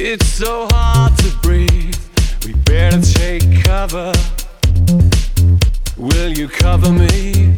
It's so hard to breathe. We better take cover. Will you cover me?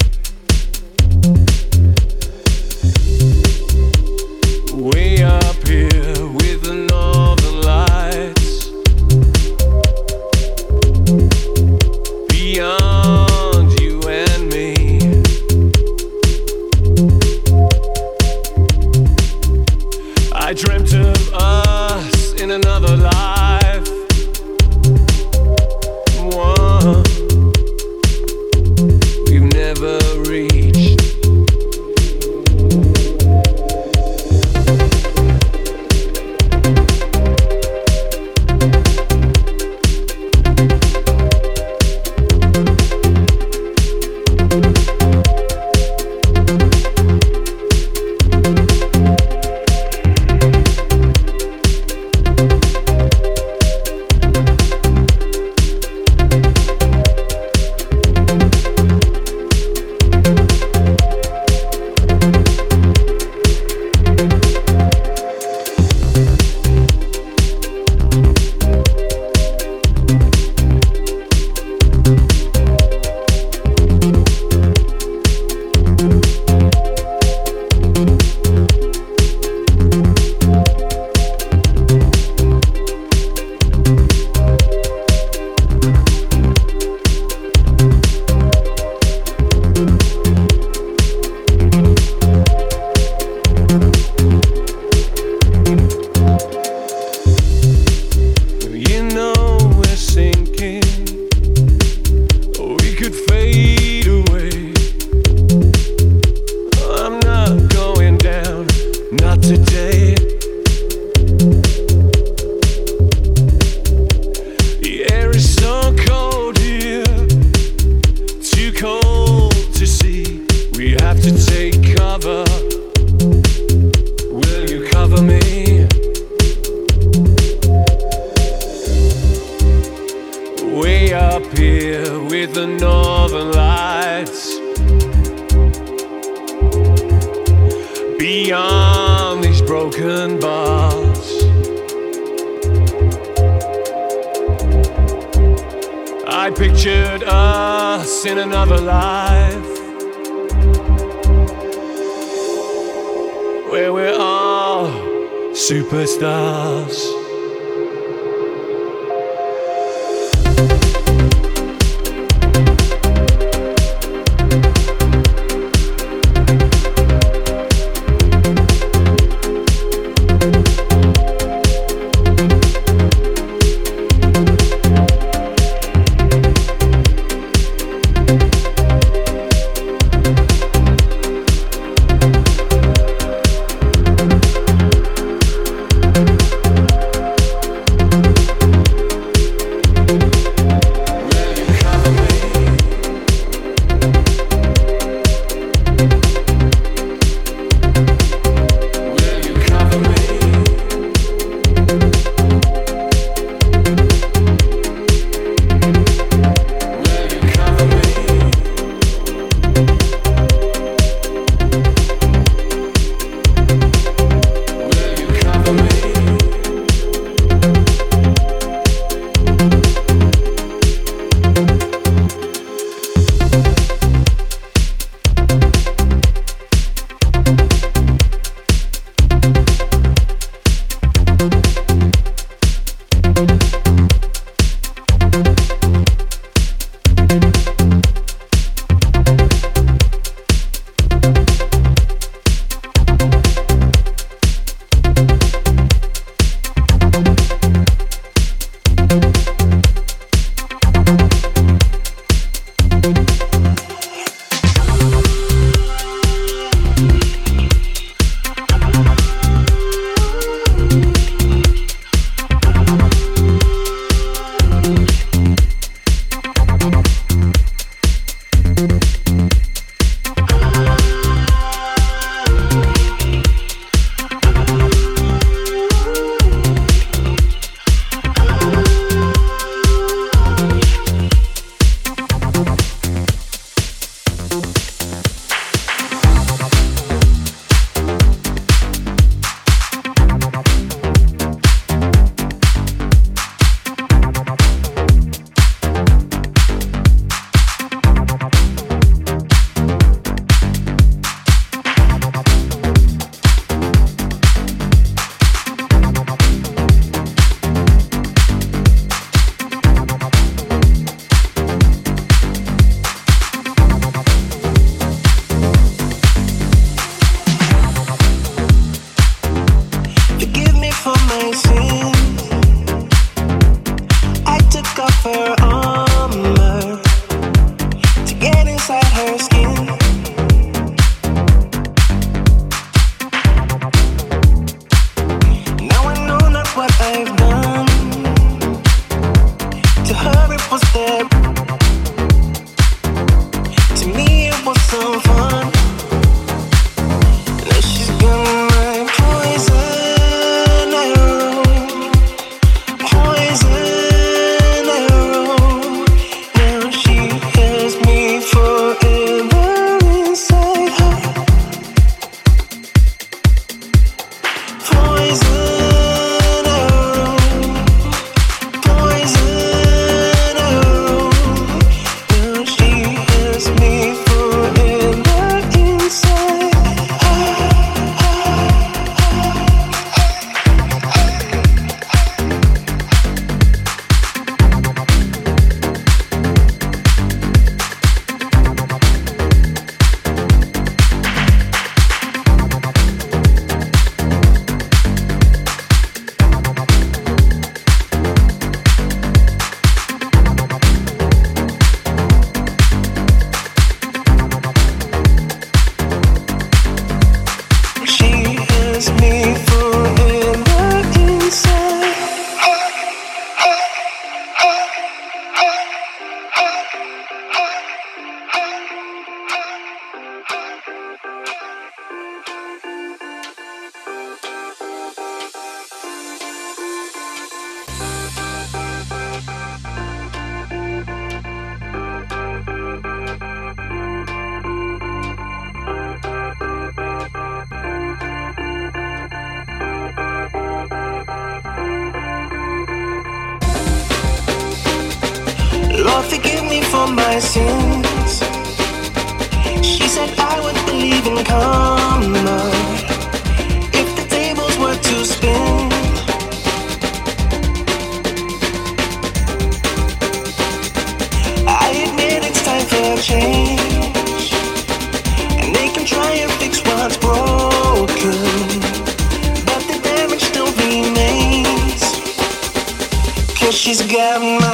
She's got my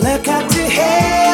look up to heaven.